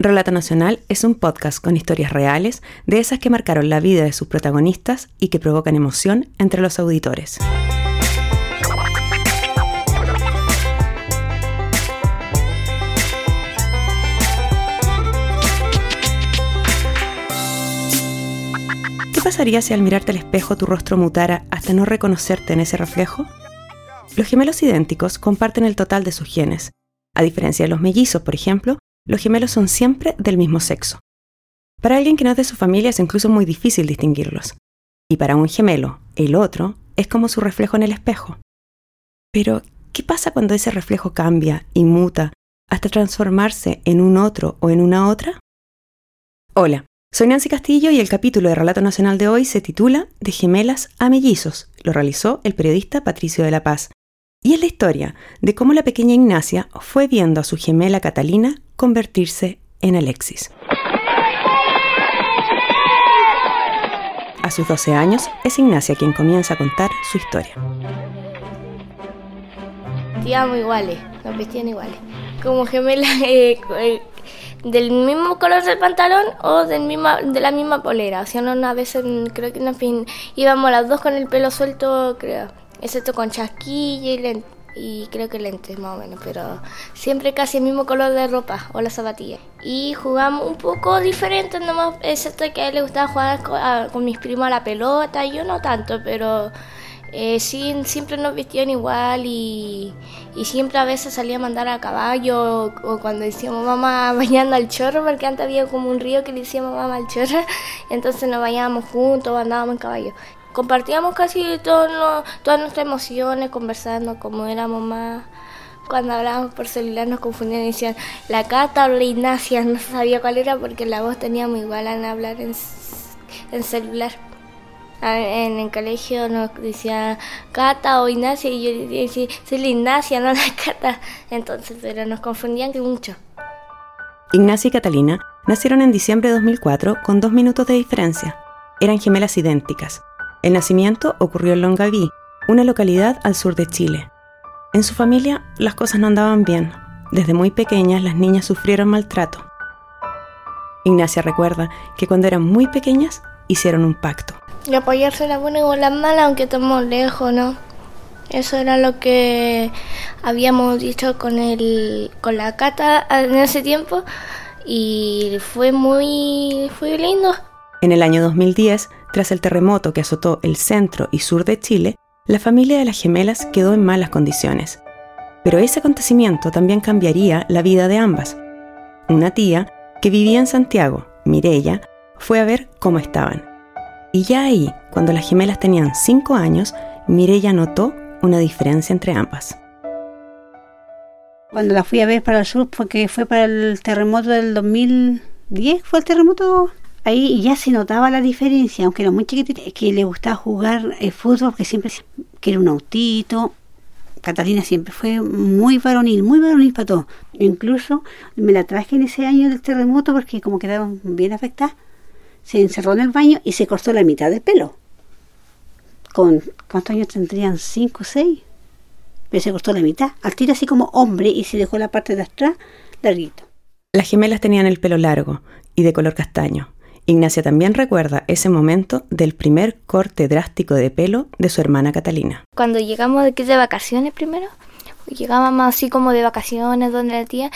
Relata Nacional es un podcast con historias reales, de esas que marcaron la vida de sus protagonistas y que provocan emoción entre los auditores. ¿Qué pasaría si al mirarte al espejo tu rostro mutara hasta no reconocerte en ese reflejo? Los gemelos idénticos comparten el total de sus genes. A diferencia de los mellizos, por ejemplo, los gemelos son siempre del mismo sexo. Para alguien que no es de su familia es incluso muy difícil distinguirlos. Y para un gemelo, el otro es como su reflejo en el espejo. Pero, ¿qué pasa cuando ese reflejo cambia y muta hasta transformarse en un otro o en una otra? Hola, soy Nancy Castillo y el capítulo de Relato Nacional de hoy se titula De gemelas a mellizos. Lo realizó el periodista Patricio de la Paz. Y es la historia de cómo la pequeña Ignacia fue viendo a su gemela Catalina convertirse en Alexis. A sus 12 años es Ignacia quien comienza a contar su historia. Vestíamos iguales, nos vestían iguales. Como gemelas eh, eh, del mismo color del pantalón o del misma, de la misma polera. O sea, no, a veces creo que fin, íbamos las dos con el pelo suelto, creo. Excepto con chasquilla y lentes y creo que lentes más o menos, pero siempre casi el mismo color de ropa o la zapatilla. Y jugamos un poco diferente, nomás excepto que a él le gustaba jugar con, mis primos a la pelota, yo no tanto, pero eh, sí, siempre nos vestían igual y, y, siempre a veces salía a mandar a caballo o, cuando decíamos mamá bañando al chorro, porque antes había como un río que le decíamos mamá al chorro, entonces nos bañábamos juntos, andábamos en caballo compartíamos casi todo, todas nuestras emociones, conversando como éramos más. Cuando hablábamos por celular nos confundían y decían la Cata o la Ignacia, no sabía cuál era porque la voz teníamos igual en hablar en, en celular. En el colegio nos decía Cata o Ignacia y yo decía, soy la Ignacia, no la Cata. Entonces, pero nos confundían mucho. Ignacia y Catalina nacieron en diciembre de 2004 con dos minutos de diferencia. Eran gemelas idénticas, el nacimiento ocurrió en Longaví, una localidad al sur de Chile. En su familia las cosas no andaban bien. Desde muy pequeñas las niñas sufrieron maltrato. Ignacia recuerda que cuando eran muy pequeñas hicieron un pacto. Y apoyarse la buena y la mala aunque estamos lejos, ¿no? Eso era lo que habíamos dicho con, el, con la Cata en ese tiempo y fue muy fue lindo. En el año 2010, tras el terremoto que azotó el centro y sur de Chile, la familia de las gemelas quedó en malas condiciones. Pero ese acontecimiento también cambiaría la vida de ambas. Una tía, que vivía en Santiago, Mirella, fue a ver cómo estaban. Y ya ahí, cuando las gemelas tenían cinco años, Mirella notó una diferencia entre ambas. Cuando la fui a ver para el sur, porque fue para el terremoto del 2010, fue el terremoto ahí ya se notaba la diferencia, aunque era muy chiquitita, que le gustaba jugar el fútbol, porque siempre que un autito. Catalina siempre fue muy varonil, muy varonil para todo. Incluso me la traje en ese año del terremoto porque como quedaron bien afectadas, se encerró en el baño y se cortó la mitad del pelo. Con ¿cuántos años tendrían? ¿Cinco o seis? Pero se cortó la mitad. Al tiro así como hombre y se dejó la parte de atrás larguito. Las gemelas tenían el pelo largo y de color castaño. Ignacia también recuerda ese momento del primer corte drástico de pelo de su hermana Catalina. Cuando llegamos de, de vacaciones primero, llegábamos así como de vacaciones donde la tía,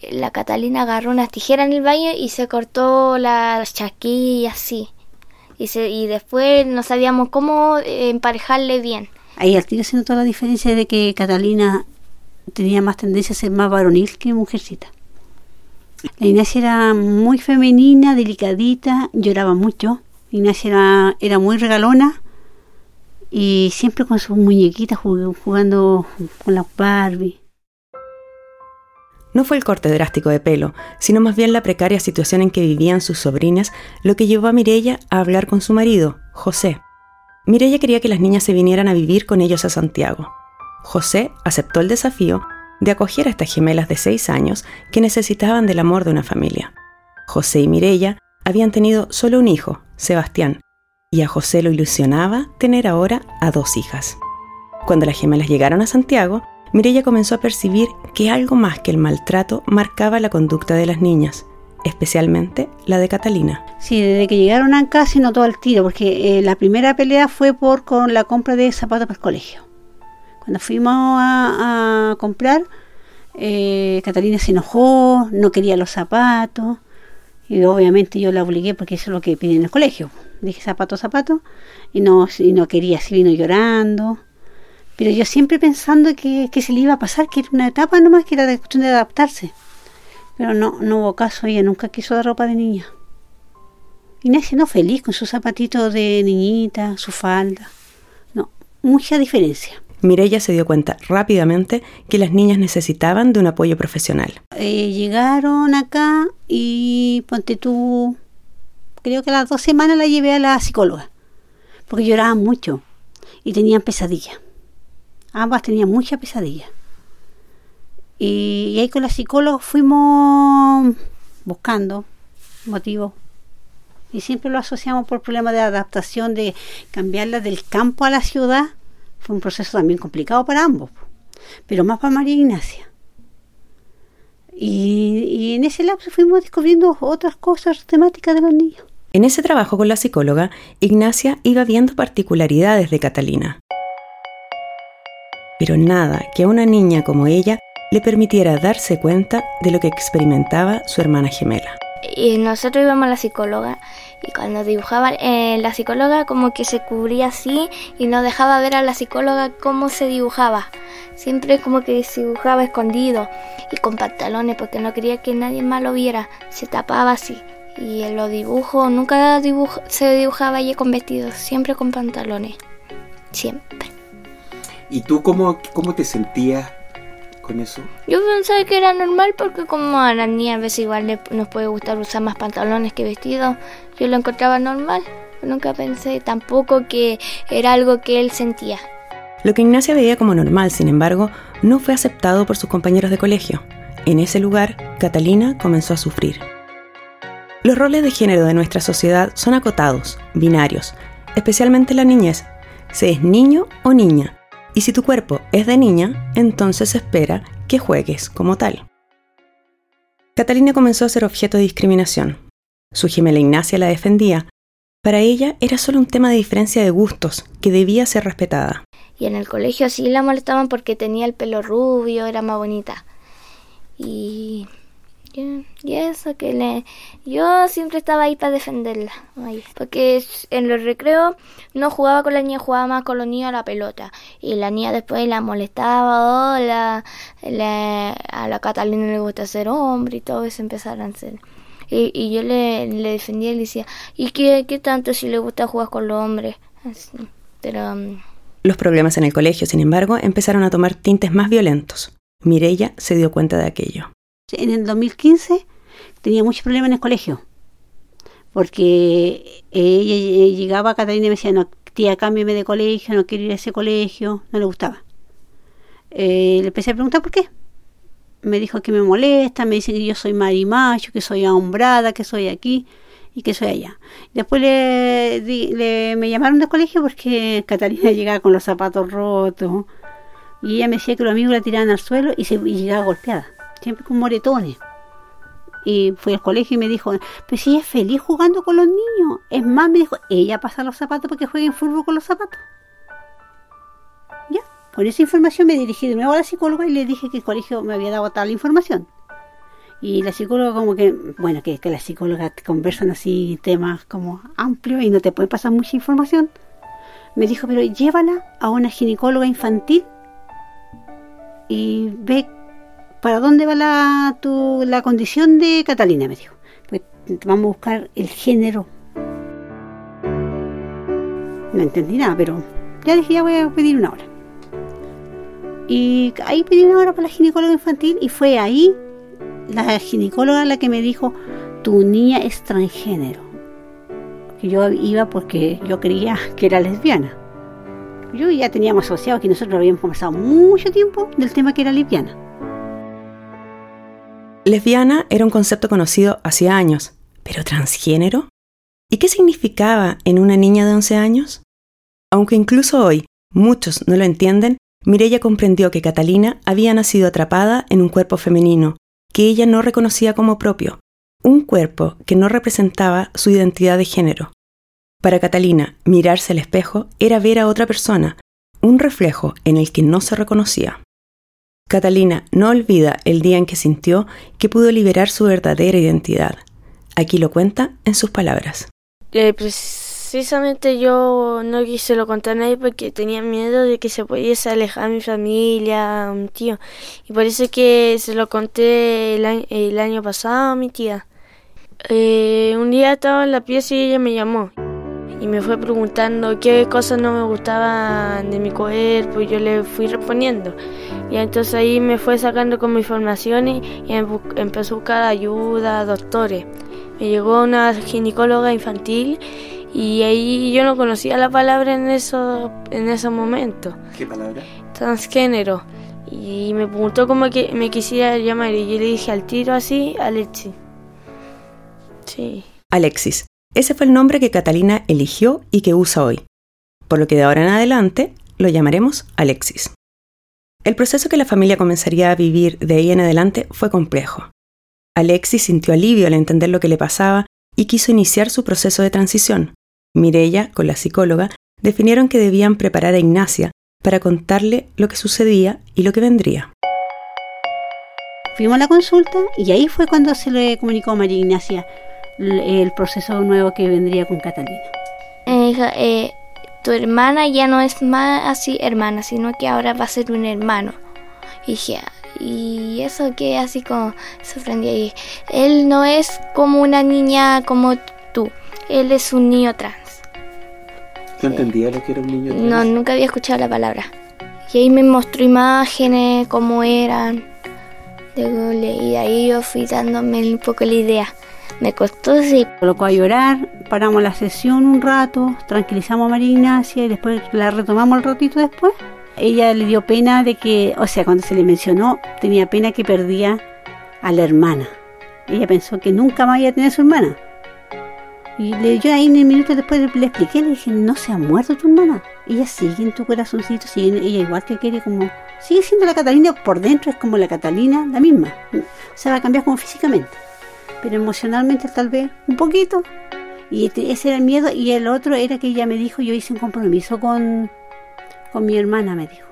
eh, la Catalina agarró unas tijeras en el baño y se cortó las chaquillas así. Y, se, y después no sabíamos cómo eh, emparejarle bien. Ahí al tiro se notó la diferencia de que Catalina tenía más tendencia a ser más varonil que mujercita. La Ignacia era muy femenina, delicadita, lloraba mucho. Ignacia era, muy regalona y siempre con sus muñequitas jugando con las Barbie. No fue el corte drástico de pelo, sino más bien la precaria situación en que vivían sus sobrinas lo que llevó a Mirella a hablar con su marido, José. Mirella quería que las niñas se vinieran a vivir con ellos a Santiago. José aceptó el desafío de acoger a estas gemelas de seis años que necesitaban del amor de una familia. José y Mirella habían tenido solo un hijo, Sebastián, y a José lo ilusionaba tener ahora a dos hijas. Cuando las gemelas llegaron a Santiago, Mirella comenzó a percibir que algo más que el maltrato marcaba la conducta de las niñas. especialmente la de Catalina. Sí, desde que llegaron acá se notó el tiro, porque eh, la primera pelea fue por con la compra de zapatos para el colegio. Cuando fuimos a, comprar, eh, Catalina se enojó, no quería los zapatos, y obviamente yo la obligué porque eso es lo que piden en el colegio. Dije zapato, zapato, y no, y no quería, se vino llorando. Pero yo siempre pensando que, que se le iba a pasar, que era una etapa nomás, que era cuestión de adaptarse. Pero no, no hubo caso, ella nunca quiso dar ropa de niña. Inés no feliz con sus zapatitos de niñita, su falda. No, mucha diferencia. Mirella se dio cuenta rápidamente que las niñas necesitaban de un apoyo profesional. Eh, llegaron acá y ponte tú, creo que a las dos semanas la llevé a la psicóloga, porque lloraban mucho y tenían pesadillas. Ambas tenían mucha pesadilla. Y, ahí con la psicóloga fuimos buscando motivos. Y siempre lo asociamos por problemas de adaptación, de cambiarla del campo a la ciudad. Fue un proceso también complicado para ambos, pero más para María Ignacia. Y, y en ese lapso fuimos descubriendo otras cosas temáticas de los niños. En ese trabajo con la psicóloga, Ignacia iba viendo particularidades de Catalina. Pero nada que a una niña como ella le permitiera darse cuenta de lo que experimentaba su hermana gemela. Y nosotros íbamos a la psicóloga y cuando dibujaba eh, la psicóloga como que se cubría así y no dejaba ver a la psicóloga cómo se dibujaba. Siempre como que se dibujaba escondido y con pantalones porque no quería que nadie más lo viera. Se tapaba así. Y en los dibujos nunca se dibujaba allí con vestidos, siempre con pantalones. Siempre. ¿Y tú cómo, cómo te sentías con eso? Yo pensaba que era normal porque como a la niña a veces igual nos puede gustar usar más pantalones que vestidos, yo lo encontraba normal. Nunca pensé tampoco que era algo que él sentía. Lo que Ignacia veía como normal, sin embargo, no fue aceptado por sus compañeros de colegio. En ese lugar, Catalina comenzó a sufrir. Los roles de género de nuestra sociedad son acotados, binarios, especialmente la niñez. Se es niño o niña, y si tu cuerpo es de niña, entonces espera que juegues como tal. Catalina comenzó a ser objeto de discriminación. Su gemela Ignacia la defendía. Para ella era solo un tema de diferencia de gustos que debía ser respetada. Y en el colegio sí la molestaban porque tenía el pelo rubio, era más bonita. Y y eso que le yo siempre estaba ahí para defenderla porque en los recreos no jugaba con la niña jugaba más con los niños a la pelota y la niña después la molestaba o la, a la Catalina le gusta ser hombre y todo eso empezaron a ser y, yo le, le, defendía y le decía y qué, qué tanto si le gusta jugar con los hombres pero um, los problemas en el colegio sin embargo empezaron a tomar tintes más violentos Mirella se dio cuenta de aquello en el 2015 tenía muchos problemas en el colegio, porque ella llegaba a Catalina y me decía, no, tía, cámbiame de colegio, no quiero ir a ese colegio, no le gustaba. Eh, le empecé a preguntar por qué. Me dijo que me molesta, me dice que yo soy marimacho, que soy ahombrada, que soy aquí y que soy allá. Después le, me llamaron del colegio porque Catalina llegaba con los zapatos rotos y ella me decía que los amigos la tiraban al suelo y, se, y llegaba golpeada siempre con moretones. Y fui al colegio y me dijo, pues si ella es feliz jugando con los niños. Es más, me dijo, ella pasa los zapatos porque juega en fútbol con los zapatos. Con esa información me dirigí de nuevo a la psicóloga y le dije que el colegio me había dado tal información. Y la psicóloga como que, bueno, que, que las psicólogas conversan así temas como amplios y no te puede pasar mucha información. Me dijo, pero llévala a una ginecóloga infantil y ve ¿para dónde va la, la condición de Catalina? Me dijo. Pues vamos a buscar el género. No entendí nada, pero ya dije, ya voy a pedir una hora. Y ahí pedí una hora para la ginecóloga infantil y fue ahí la ginecóloga la que me dijo, tu niña es transgénero. Yo iba porque yo creía que era lesbiana. Yo ya teníamos asociado que nosotros habíamos conversado mucho tiempo del tema que era lesbiana. Lesbiana era un concepto conocido hacía años, pero transgénero? ¿Y qué significaba en una niña de 11 años? Aunque incluso hoy muchos no lo entienden, Mirella comprendió que Catalina había nacido atrapada en un cuerpo femenino que ella no reconocía como propio, un cuerpo que no representaba su identidad de género. Para Catalina, mirarse al espejo era ver a otra persona, un reflejo en el que no se reconocía. Catalina no olvida el día en que sintió que pudo liberar su verdadera identidad. Aquí lo cuenta en sus palabras. Eh, precisamente yo no quise lo contar a nadie porque tenía miedo de que se pudiese alejar mi familia, mi tío. Y por eso que se lo conté el año, pasado a mi tía. Eh, un día estaba en la pieza y ella me llamó y me fue preguntando qué cosas no me gustaban de mi cuerpo y yo le fui respondiendo. Y entonces ahí me fue sacando como información y, y empezó a buscar ayuda, doctores. Me llegó una ginecóloga infantil y ahí yo no conocía la palabra en eso en ese momento. ¿Qué palabra? Transgénero. Y me preguntó cómo que me quisiera llamar y yo le dije al tiro así, Alexis. Sí. Alexis. Ese fue el nombre que Catalina eligió y que usa hoy. Por lo que de ahora en adelante lo llamaremos Alexis. El proceso que la familia comenzaría a vivir de ahí en adelante fue complejo. Alexis sintió alivio al entender lo que le pasaba y quiso iniciar su proceso de transición. Mirella, con la psicóloga, definieron que debían preparar a Ignacia para contarle lo que sucedía y lo que vendría. Fuimos a la consulta y ahí fue cuando se le comunicó a María Ignacia el proceso nuevo que vendría con Catalina. Eh, eh, tu hermana ya no es más así hermana, sino que ahora va a ser un hermano. Y dije, y eso que así como sorprendí ahí. Él no es como una niña como tú, él es un niño trans. ¿No entendía lo que era un niño trans? No, nunca había escuchado la palabra. Y ahí me mostró imágenes, cómo eran. Y de ahí yo fui dándome un poco la idea. Me costó sí. Colocó a llorar, paramos la sesión un rato, tranquilizamos a María Ignacia y después la retomamos el ratito después. Ella le dio pena de que, o sea, cuando se le mencionó, tenía pena que perdía a la hermana. Ella pensó que nunca más iba a tener a su hermana. Y le, yo ahí en el minuto después le expliqué, le dije, no se ha muerto tu hermana. Ella sigue en tu corazoncito, sigue, ella igual que quiere como... Sigue siendo la Catalina, por dentro es como la Catalina, la misma. Se va a cambiar como físicamente pero emocionalmente tal vez un poquito. Y este, ese era el miedo y el otro era que ella me dijo, yo hice un compromiso con, con mi hermana, me dijo.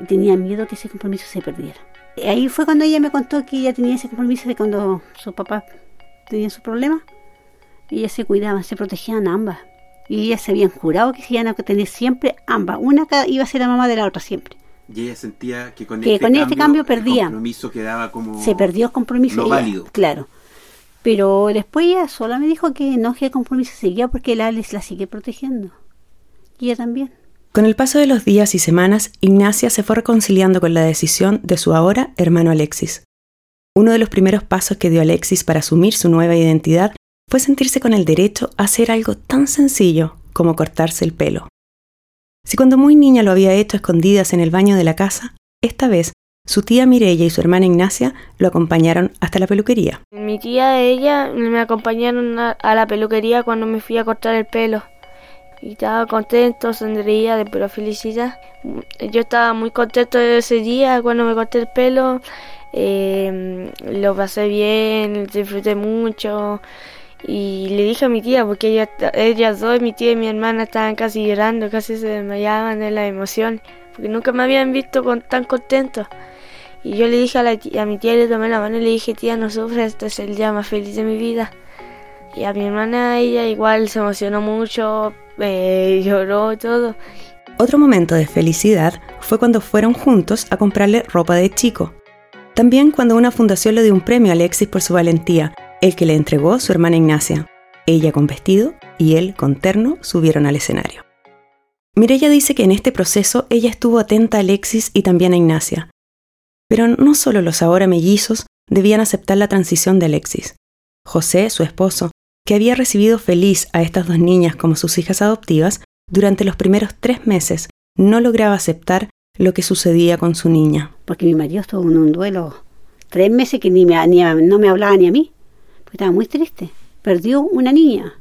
Y tenía miedo que ese compromiso se perdiera. Ahí fue cuando ella me contó que ella tenía ese compromiso de cuando su papá tenía su problema. Ella se cuidaba, se protegían ambas. Y ellas se habían jurado que se iban a tener siempre ambas. Una iba a ser la mamá de la otra siempre. Y ella sentía que con, este, con cambio, este cambio perdía. El compromiso quedaba como. Se perdió el compromiso. No válido. Claro. Pero después ella sola me dijo que no, que el compromiso seguía porque el Alex la sigue protegiendo. Y ella también. Con el paso de los días y semanas, Ignacia se fue reconciliando con la decisión de su ahora hermano Alexis. Uno de los primeros pasos que dio Alexis para asumir su nueva identidad fue sentirse con el derecho a hacer algo tan sencillo como cortarse el pelo. Si cuando muy niña lo había hecho escondidas en el baño de la casa, esta vez su tía Mirella y su hermana Ignacia lo acompañaron hasta la peluquería. Mi tía y ella me acompañaron a, la peluquería cuando me fui a cortar el pelo. Y estaba contento, sonreía de pura felicidad. Yo estaba muy contento ese día cuando me corté el pelo. Eh, lo pasé bien, disfruté mucho. Y le dije a mi tía, porque ella, ellas dos, mi tía y mi hermana, estaban casi llorando, casi se desmayaban de la emoción, porque nunca me habían visto con, tan contentos. Y yo le dije a, la a mi tía, le tomé la mano y le dije, tía, no sufres, este es el día más feliz de mi vida. Y a mi hermana, ella igual se emocionó mucho, eh, lloró todo. Otro momento de felicidad fue cuando fueron juntos a comprarle ropa de chico. También cuando una fundación le dio un premio a Alexis por su valentía, el que le entregó su hermana Ignacia. Ella con vestido y él con terno subieron al escenario. Mirella dice que en este proceso ella estuvo atenta a Alexis y también a Ignacia, pero no solo los ahora mellizos debían aceptar la transición de Alexis. José, su esposo, que había recibido feliz a estas dos niñas como sus hijas adoptivas, durante los primeros tres meses no lograba aceptar lo que sucedía con su niña. Porque mi marido estuvo en un duelo tres meses que ni, me, ni no me hablaba ni a mí, estaba muy triste. Perdió una niña.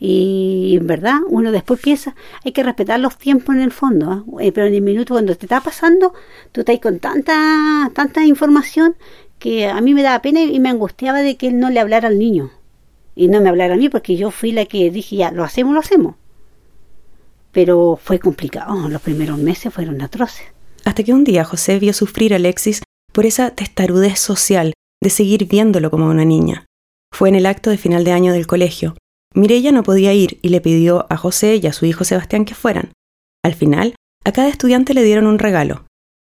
Y en verdad, uno después piensa, hay que respetar los tiempos en el fondo, ¿ah? eh, pero en el minuto cuando te está pasando, tú estás con tanta, tanta información que a mí me daba pena y me angustiaba de que él no le hablara al niño. Y no me hablara a mí porque yo fui la que dije, ya, lo hacemos, lo hacemos. Pero fue complicado, los primeros meses fueron atroces. Hasta que un día José vio sufrir a Alexis por esa testarudez social de seguir viéndolo como una niña. Fue en el acto de final de año del colegio. Mirella no podía ir y le pidió a José y a su hijo Sebastián que fueran. Al final, a cada estudiante le dieron un regalo.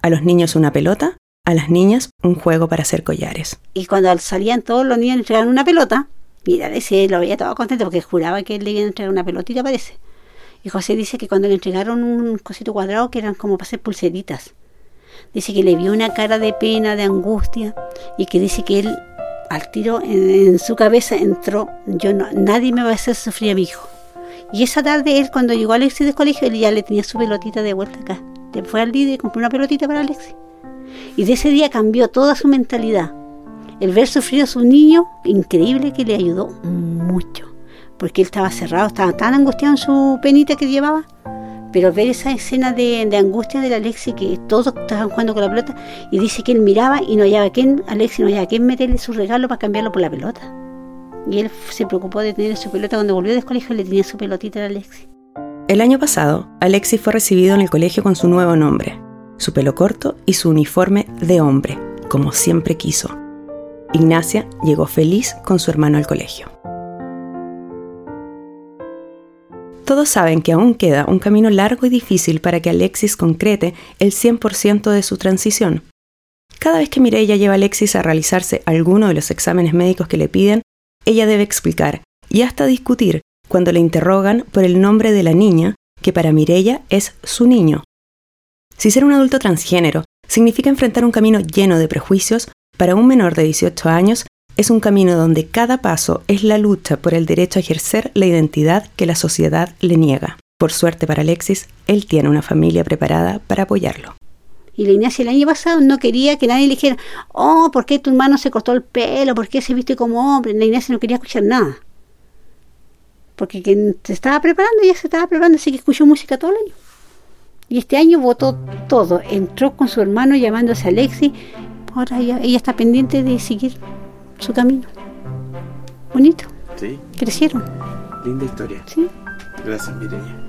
A los niños una pelota, a las niñas un juego para hacer collares. Y cuando salían todos los niños entregaron una pelota, mira, ese lo veía todo contento porque juraba que le iba a entregar una pelotita, parece. Y José dice que cuando le entregaron un cosito cuadrado que eran como para hacer pulseritas, dice que le vio una cara de pena, de angustia, y que dice que él al tiro en, su cabeza entró, yo no, nadie me va a hacer sufrir a mi hijo. Y esa tarde él cuando llegó a Alexis del colegio, él ya le tenía su pelotita de vuelta acá. Le fue al líder y compró una pelotita para Alexis. Y de ese día cambió toda su mentalidad. El ver sufrir a su niño, increíble que le ayudó mucho. Porque él estaba cerrado, estaba tan angustiado en su penita que llevaba, pero ver esa escena de, angustia del Alexi que todos estaban jugando con la pelota y dice que él miraba y no hallaba a quién, Alexi no hallaba a quién meterle su regalo para cambiarlo por la pelota. Y él se preocupó de tener su pelota cuando volvió del colegio le tenía su pelotita al Alexi. El año pasado, Alexi fue recibido en el colegio con su nuevo nombre, su pelo corto y su uniforme de hombre, como siempre quiso. Ignacia llegó feliz con su hermano al colegio. Todos saben que aún queda un camino largo y difícil para que Alexis concrete el 100% de su transición. Cada vez que Mireia lleva a Alexis a realizarse alguno de los exámenes médicos que le piden, ella debe explicar y hasta discutir cuando le interrogan por el nombre de la niña, que para Mireia es su niño. Si ser un adulto transgénero significa enfrentar un camino lleno de prejuicios, para un menor de 18 años es un camino donde cada paso es la lucha por el derecho a ejercer la identidad que la sociedad le niega. Por suerte para Alexis, él tiene una familia preparada para apoyarlo. Y la Ignacia el año pasado no quería que nadie le dijera, oh, ¿por qué tu hermano se cortó el pelo? ¿Por qué se viste como hombre? La Ignacia no quería escuchar nada. Porque quien se estaba preparando, ya se estaba preparando, así que escuchó música todo el año. Y este año votó todo. Entró con su hermano llamándose Alexis. Ahora ella está pendiente de seguir su camino. Bonito. Sí. Crecieron. Linda historia. Sí. Gracias, Mireia.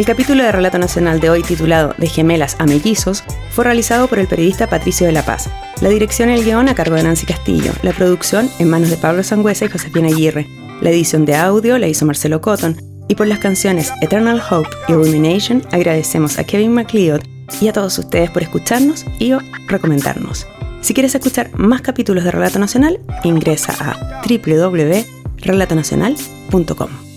El capítulo de Relato Nacional de hoy titulado De gemelas a mellizos fue realizado por el periodista Patricio de la Paz. La dirección y el guion a cargo de Nancy Castillo. La producción en manos de Pablo Sangüesa y Josefina Aguirre. La edición de audio la hizo Marcelo Cotton. Y por las canciones Eternal Hope y Rumination agradecemos a Kevin McLeod y a todos ustedes por escucharnos y o recomendarnos. Si quieres escuchar más capítulos de Relato Nacional, ingresa a www.relatonacional.com.